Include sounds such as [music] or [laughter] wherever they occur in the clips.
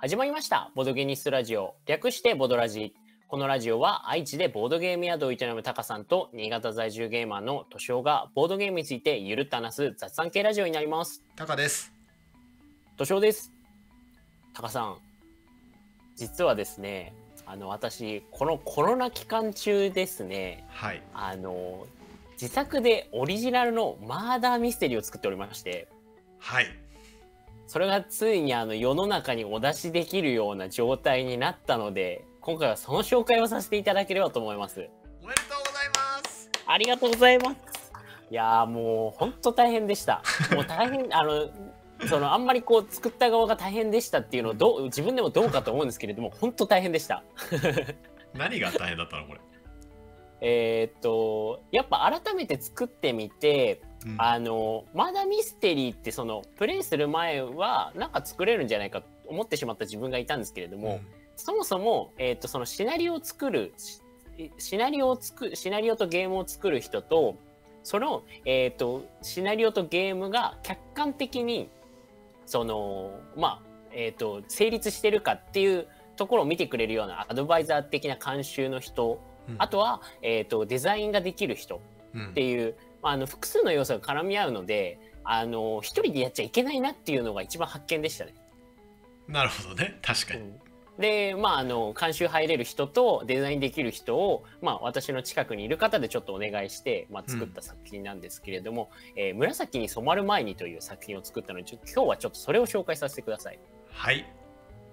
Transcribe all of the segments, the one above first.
始まりました。ボドゲニストラジオ。略してボドラジ。このラジオは愛知でボードゲーム宿を営むタカさんと新潟在住ゲーマーのトシオがボードゲームについてゆるっと話す雑談系ラジオになります。タカです。トシオです。タカさん、実はですね、あの私、このコロナ期間中ですね、はい。あの、自作でオリジナルのマーダーミステリーを作っておりまして、はい。それがついにあの世の中にお出しできるような状態になったので、今回はその紹介をさせていただければと思います。おめでとうございます。ありがとうございます。いやーもう本当大変でした。[laughs] もう大変、あの、そのあんまりこう作った側が大変でしたっていうのをどう自分でもどうかと思うんですけれども、本当大変でした。[laughs] 何が大変だったのこれ？えーっと、やっぱ改めて作ってみて、うん。あの、まだミステリーってそのプレイする前はなんか作れるんじゃないかと思ってしまった自分がいたんですけれども、そもそも、えー、とそのシナリオを作るしシナリオを作るシナリオとゲームを作る人とその、えー、とシナリオとゲームが客観的にそのまあえー、と成立してるかっていうところを見てくれるようなアドバイザー的な監修の人、うん。あとは、えー、とデザインができる人うんっていう、まあ、あの複数の要素が絡み合うのであの一人でやっちゃいけないなっていうのが一番発見でしたね。なるほどね。確かに。でまああの監修入れる人とデザインできる人を、まあ、私の近くにいる方でちょっとお願いして、まあ、作った作品なんですけれども「えー紫に染まる前に」という作品を作ったのでちょ今日はちょっとそれを紹介させてください。はい。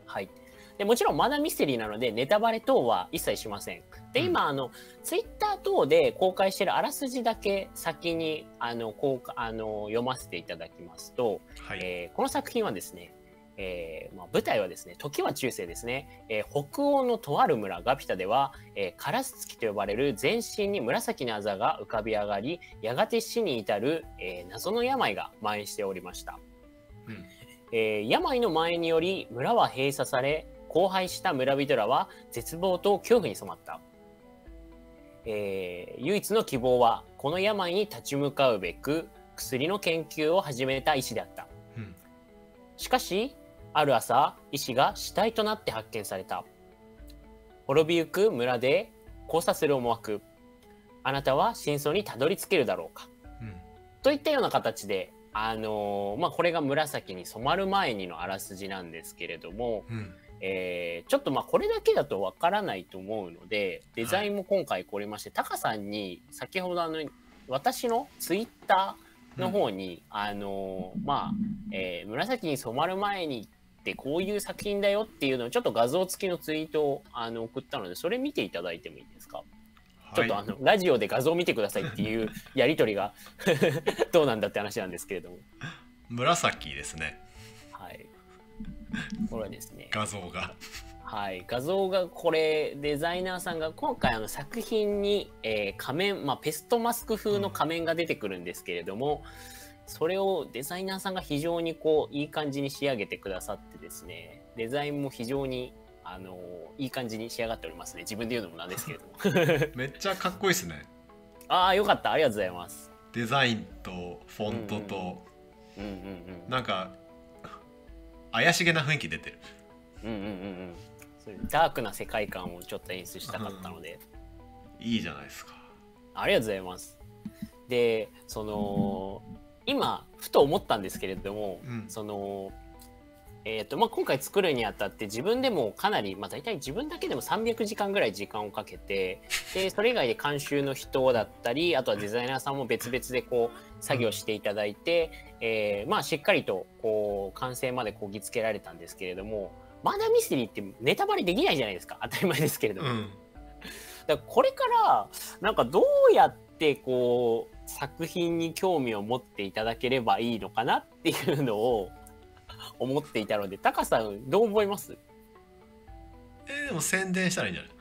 はい、でもちろんまだミステリーなのでネタバレ等は一切しません。でうん今あのツイッター等で公開しているあらすじだけ先にあの公開あの読ませていただきますと、はい。えーこの作品はですね、えーまあ、舞台はですね時は中世ですね、えー北欧のとある村ガピタでは、えーカラスツキと呼ばれる全身に紫のあざが浮かび上がりやがて死に至る、えー謎の病が蔓延しておりました、うんえー病の蔓延により村は閉鎖され荒廃した村人らは絶望と恐怖に染まった、えー唯一の希望はこの病に立ち向かうべく薬の研究を始めた医師であった。うん。しかしある朝医師が死体となって発見された。滅びゆく村で交差する思惑。あなたは真相にたどり着けるだろうか。うん。といったような形であのーまあこれが紫に染まる前にのあらすじなんですけれども、うんえーちょっとまあこれだけだとわからないと思うのでデザインも今回凝りまして、タカさんに先ほどあの私のツイッターの方に、あのーまあ、えー紫に染まる前にってこういう作品だよっていうのをちょっと画像付きのツイートをあの送ったのでそれ見ていただいてもいいですか、ちょっとあはい。のラジオで画像を見てくださいっていうやり取りがどうなんだって話なんですけれども紫ですね。はいこれはですね。画像が。はい、画像がこれデザイナーさんが今回あの作品に、えー仮面、まあ、ペストマスク風の仮面が出てくるんですけれども、それをデザイナーさんが非常にこういい感じに仕上げてくださってですねデザインも非常にあのいい感じに仕上がっておりますね。自分で言うのもなんですけれども。[laughs] めっちゃかっこいいですね。ああよかった。ありがとうございます。デザインとフォントと、うんうんうん。なんか怪しげな雰囲気出てる。うんうんうんうんダークな世界観をちょっと演出したかったので、いいじゃないですか。ありがとうございます。で、その、今、ふと思ったんですけれども、うんその、えーとまあ、今回作るにあたって自分でもかなり、まあ、大体自分だけでも300時間ぐらい時間をかけてで [laughs] それ以外で監修の人だったりあとはデザイナーさんも別々でこう作業していただいて、えーまあ、しっかりとこう完成までこぎつけられたんですけれどもまだミステリーってネタバレできないじゃないですか当たり前ですけれども。うん。だからこれからなんかどうやってこう作品に興味を持っていただければいいのかなっていうのを思っていたのでタカさんどう思います？えーでも宣伝したらいいんじゃない？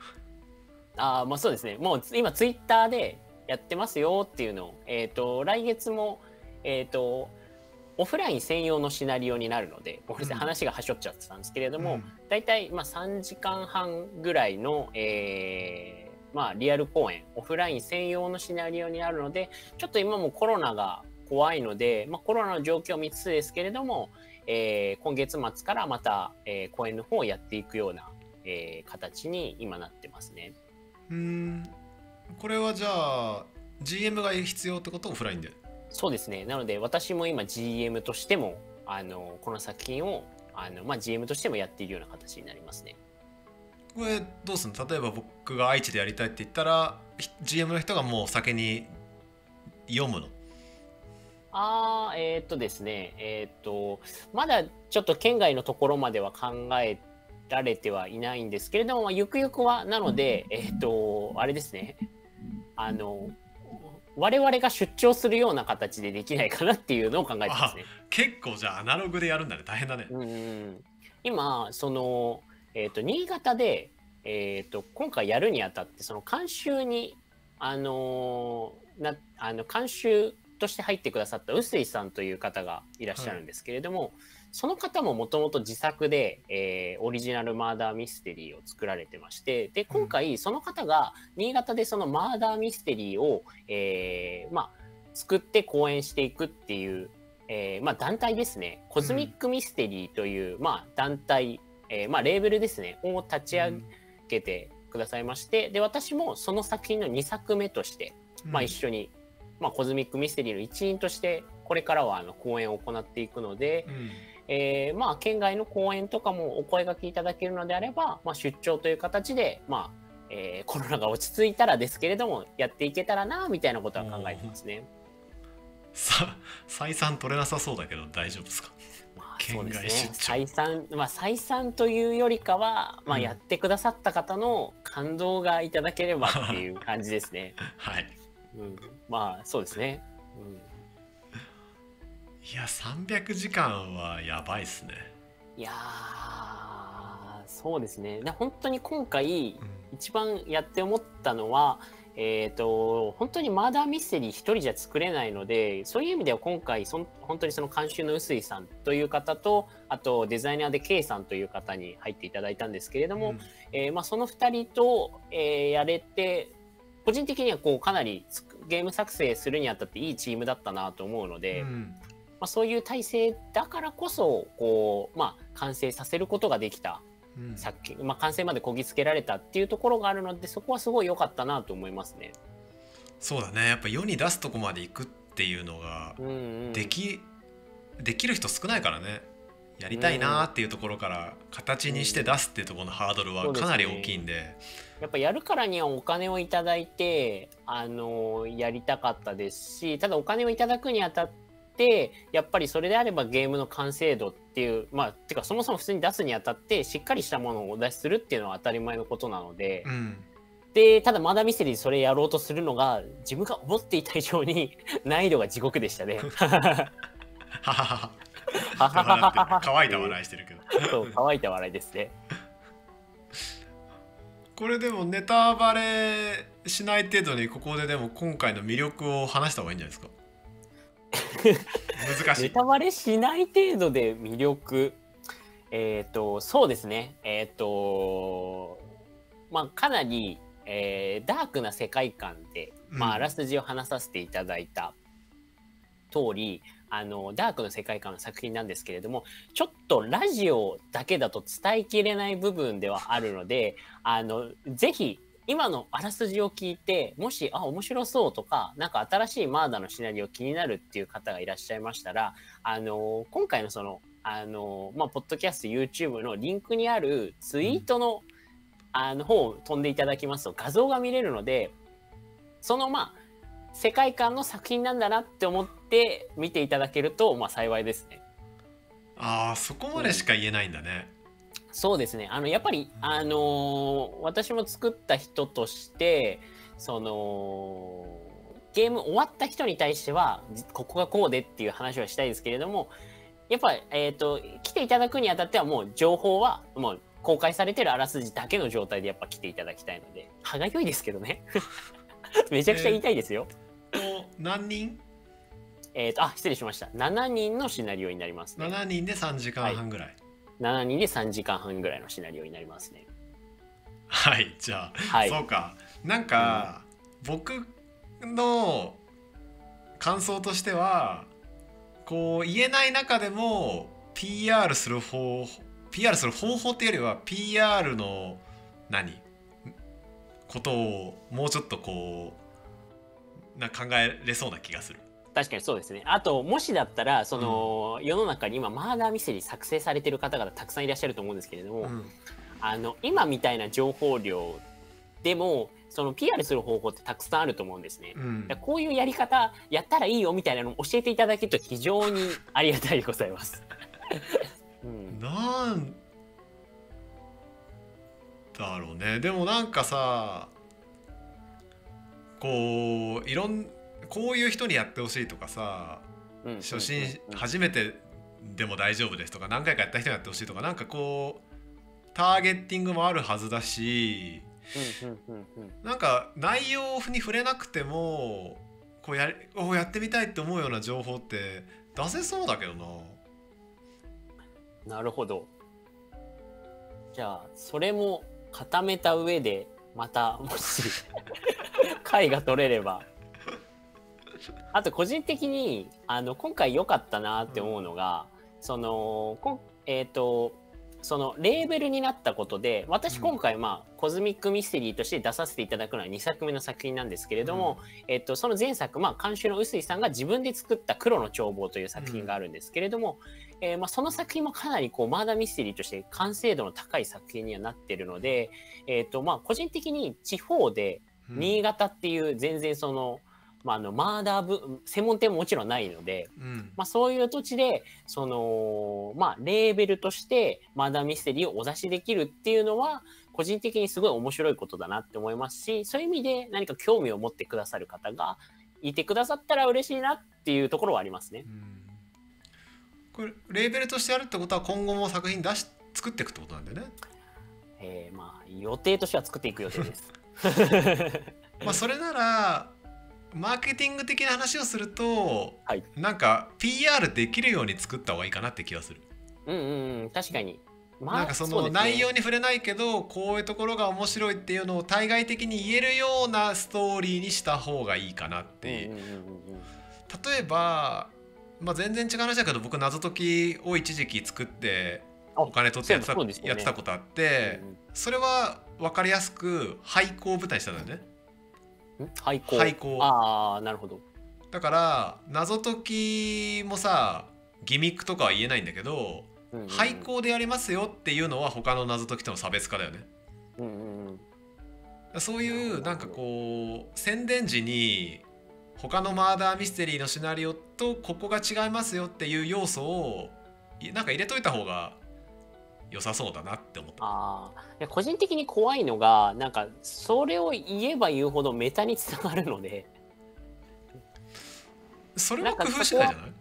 あーまあそうですね。もう今ツイッターでやってますよっていうのを、えー、と来月も、えー、とオフライン専用のシナリオになるのでごめんなさいうん話がはしょっちゃってたんですけれども、うん。大体まあ3時間半ぐらいの、えーまあ、リアル公演オフライン専用のシナリオになるのでちょっと今もコロナが怖いので、まあ、コロナの状況を見つつですけれども、えー今月末からまた、えー公演の方をやっていくような、えー形に今なってますね。うーんこれはじゃあ GM が必要ってことオフラインで？そうですね。なので私も今 GM としてもあのこの作品をあの、まあ、GM としてもやっているような形になりますね。これどうすんの？例えば僕が愛知でやりたいって言ったらひ GM の人がもう先に読むの？あーえーっとですねえーっとまだちょっと県外のところまでは考えられてはいないんですけれども、まあ、ゆくゆくはなのでえーっとあれですねあの我々が出張するような形でできないかなっていうのを考えてますね。結構じゃあアナログでやるんだね。大変だね。うんうん。今その、えー、と新潟で、えー、と今回やるにあたってその監修にあのーなあの監修として入ってくださった臼井さんという方がいらっしゃるんですけれども、その方ももともと自作で、えーオリジナルマーダーミステリーを作られてましてで今回その方が新潟でそのマーダーミステリーを、えーまあ、作って公演していくっていうえーまあ、団体ですね、コズミックミステリーという、まあ、団体、えーまあ、レーベルですね、を立ち上げてくださいまして、で、私もその作品の2作目として、まあ、一緒に、まあ、コズミックミステリーの一員として、これからはあの公演を行っていくので、うん。えーまあ、県外の公演とかもお声掛けいただけるのであれば、まあ、出張という形で、まあえーコロナが落ち着いたらですけれども、やっていけたらな、みたいなことは考えてますね。さ採算取れなさそうだけど大丈夫ですか？まあ、県外そうですね。出張。採算まあ採算というよりかは、まあ、うん。やってくださった方の感動がいただければっていう感じですね。[laughs] はいうん、まあそうですね。うん。いや300時間はやばいっすね。いやーそうですね。で本当に今回うん。一番やって思ったのは、えー、と本当にマーダーミステリー一人じゃ作れないのでそういう意味では今回そん本当にその監修の臼井さんという方とあとデザイナーで K さんという方に入っていただいたんですけれども、うん。えーまあ、その2人と、えーやれて個人的にはこうかなりゲーム作成するにあたっていいチームだったなと思うので、まうん。あ、そういう体制だからこそこう、まあ、完成させることができたうん。作品、まあ、完成までこぎつけられたっていうところがあるのでそこはすごい良かったなと思いますね。そうだね。やっぱ世に出すとこまで行くっていうのがうんうん、でき、できる人少ないからねやりたいなーっていうところから形にして出すっていうところのハードルはかなり大きいんで。やっぱやるからにはお金をいただいて、あのやりたかったですしただお金をいただくにあたってやっぱりそれであればゲームの完成度っていうまあてかそもそも普通に出すにあたってしっかりしたものをお出しするっていうのは当たり前のことなので、うん。でただまだミステリーでそれやろうとするのが自分が思っていた以上に [laughs] 難易度が地獄でしたね。[laughs] [laughs] 乾いた笑いしてるけど。そう乾いた笑いですね。これでもネタバレしない程度にここででも今回の魅力を話した方がいいんじゃないですか？[laughs] 難しい。ネタバレしない程度で魅力？えっ、ー、とそうですね。えっ、ー、とまあかなり、えー、ダークな世界観で、まあ、あらすじを話させていただいた通り、うんあのダークの世界観の作品なんですけれどもちょっとラジオだけだと伝えきれない部分ではあるのであのぜひ今のあらすじを聞いてもしあ面白そうとかなんか新しいマーダのシナリオ気になるっていう方がいらっしゃいましたらあの今回のそのあのまあポッドキャスト YouTube のリンクにあるツイートの、あの方を飛んでいただきますと画像が見れるのでそのまあ世界観の作品なんだなって思って見ていただけるとまあ幸いですね。あーそこまでしか言えないんだね、そうですね。あのやっぱりあのー私も作った人としてそのゲーム終わった人に対してはじここがこうでっていう話はしたいですけれども、やっぱえっ、と来ていただくにあたってはもう情報はもう公開されてるあらすじだけの状態でやっぱ来ていただきたいので、歯がゆいですけどね。[laughs] めちゃくちゃ言いたいですよ。と何人？えっ、とあ失礼しました。7人のシナリオになりますね。7人で3時間半ぐらい7人で3時間半ぐらいのシナリオになりますね。はい、じゃあ、はいそうかなんか、僕の感想としてはこう言えない中でも PR する方 PR する方法っていうよりは PR の何？ことをもうちょっとこうな考えれそうな気がする。確かにそうですね。あと、もしだったら、その、世の中に今、マーダーミステリー作成されてる方々たくさんいらっしゃると思うんですけれども、うんあの、今みたいな情報量でも、その PR する方法ってたくさんあると思うんですね。うんこういうやり方やったらいいよみたいなのを教えていただけると非常にありがたいでございます。[laughs] うん、なんだろうねでもなんかさこういろんこういう人にやってほしいとかさうん初心うんうん初めてでも大丈夫ですとか何回かやった人にやってほしいとかなんかこうターゲッティングもあるはずだしなんか内容に触れなくてもこうやりおやってみたいって思うような情報って出せそうだけどな。なるほど。じゃあ、それも固めた上で、また、もし、回が取れれば。あと、個人的に、あの、今回良かったなって思うのが、その、こんえっ、と、そのレーベルになったことで私うん今回まあ、コズミックミステリーとして出させていただくのは2作目の作品なんですけれども、えっと、その前作、まあ、監修の臼井さんが自分で作った「黒の眺望」という作品があるんですけれども、えーまあ、その作品もかなりこうマーダーミステリーとして完成度の高い作品にはなっているので、えっとまあ、個人的に地方でうん新潟っていう全然その、まあ、あのマーダー部専門店ももちろんないので、うんまあ、そういう土地でその、まあ、レーベルとしてマーダーミステリーをお出しできるっていうのは個人的にすごい面白いことだなって思いますしそういう意味で何か興味を持ってくださる方がいてくださったら嬉しいなっていうところはありますねう。んこれレーベルとしてやるってことは今後も作品出し作っていくってことなんだよね。えーまあ予定としては作っていく予定です。[laughs] まあそれならマーケティング的な話をすると、はい。なんか PR できるように作った方がいいかなって気がする。うんうんうん。確かに。まなんかその内容に触れないけどこういうところが面白いっていうのを対外的に言えるようなストーリーにした方がいいかなって、う。んうんうんうん例えば、まあ、全然違う話だけど僕謎解きを一時期作ってあお金取ってやってた,、ね。やってたことあって、うん。それは分かりやすく廃校を舞台にしたんだよね。廃校。廃校ああなるほど。だから謎解きもさギミックとかは言えないんだけど、うんうんうん廃校でやりますよっていうのは他の謎解きとの差別化だよね。うんうんうんそういうなんかこう宣伝時に他のマーダーミステリーのシナリオとここが違いますよっていう要素をいなんか入れといた方が良さそうだなって思った。ああいや個人的に怖いのがなんかそれを言えば言うほどメタにつながるので、それも工夫次第じゃない？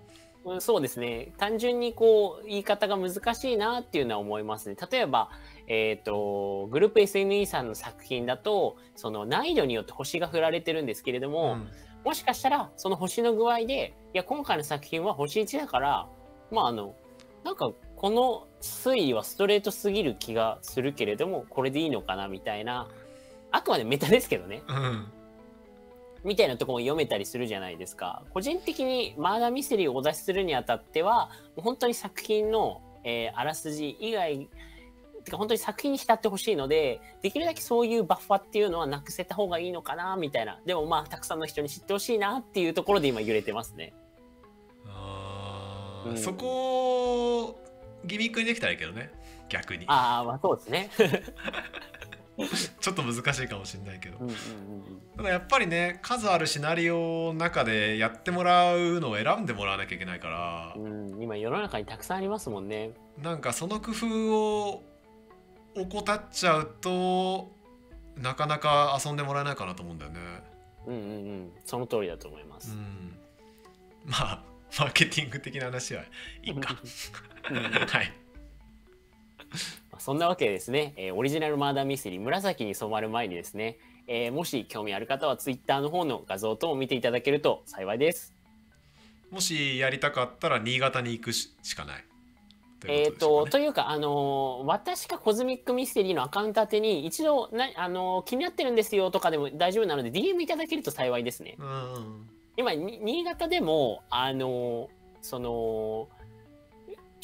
うん、そうですね。単純にこう言い方が難しいなっていうのは思いますね。例えばえっ、とグループ SNE さんの作品だとその難易度によって星が振られてるんですけれども、うん。もしかしたらその星の具合でいや今回の作品は星1だからまああのなんかこの推移はストレートすぎる気がするけれどもこれでいいのかなみたいなあくまでメタですけどね。うん。みたいなところも読めたりするじゃないですか。個人的にマーダーミステリーをお出しするにあたっては本当に作品の、えーあらすじ以外てか本当に作品に浸ってほしいのでできるだけそういうバッファっていうのはなくせた方がいいのかなみたいな。でもまあたくさんの人に知ってほしいなっていうところで今揺れてますね。あーうん。そこをギミックにできたらいいけどね。逆に。ああまあそうですね。[laughs] ちょっと難しいかもしれないけど。うんうんうんただやっぱりね数あるシナリオの中でやってもらうのを選んでもらわなきゃいけないから。うんうん今世の中にたくさんありますもんね。なんかその工夫を怠っちゃうとなかなか遊んでもらえないかなと思うんだよね。うんうんうん。その通りだと思います、うん、まあマーケティング的な話はいいか。うんはい。まあそんなわけでですね、えーオリジナルマーダーミステリー紫に染まる前にですね、えーもし興味ある方はツイッターの方の画像等を見ていただけると幸いです。もしやりたかったら新潟に行くししかない。とえっ、いうことと、というか、あのー私かコズミックミステリーのアカウント宛てに一度な、あのー気になってるんですよとかでも大丈夫なので DM いただけると幸いですね。うん今、に新潟でも、あのーその、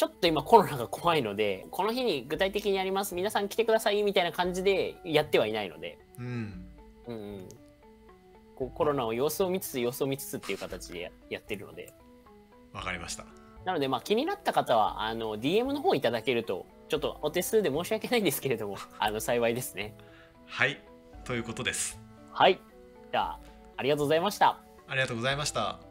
ちょっと今コロナが怖いのでこの日に具体的にやります皆さん来てくださいみたいな感じでやってはいないので、うん。うんうん、こうコロナを様子を見つつ様子を見つつっていう形でややってるので。わかりました。なのでまあ気になった方はあの DM の方いただけるとちょっとお手数で申し訳ないんですけれども [laughs] あの幸いですね。はい。ということです。はい。じゃあありがとうございましたありがとうございました。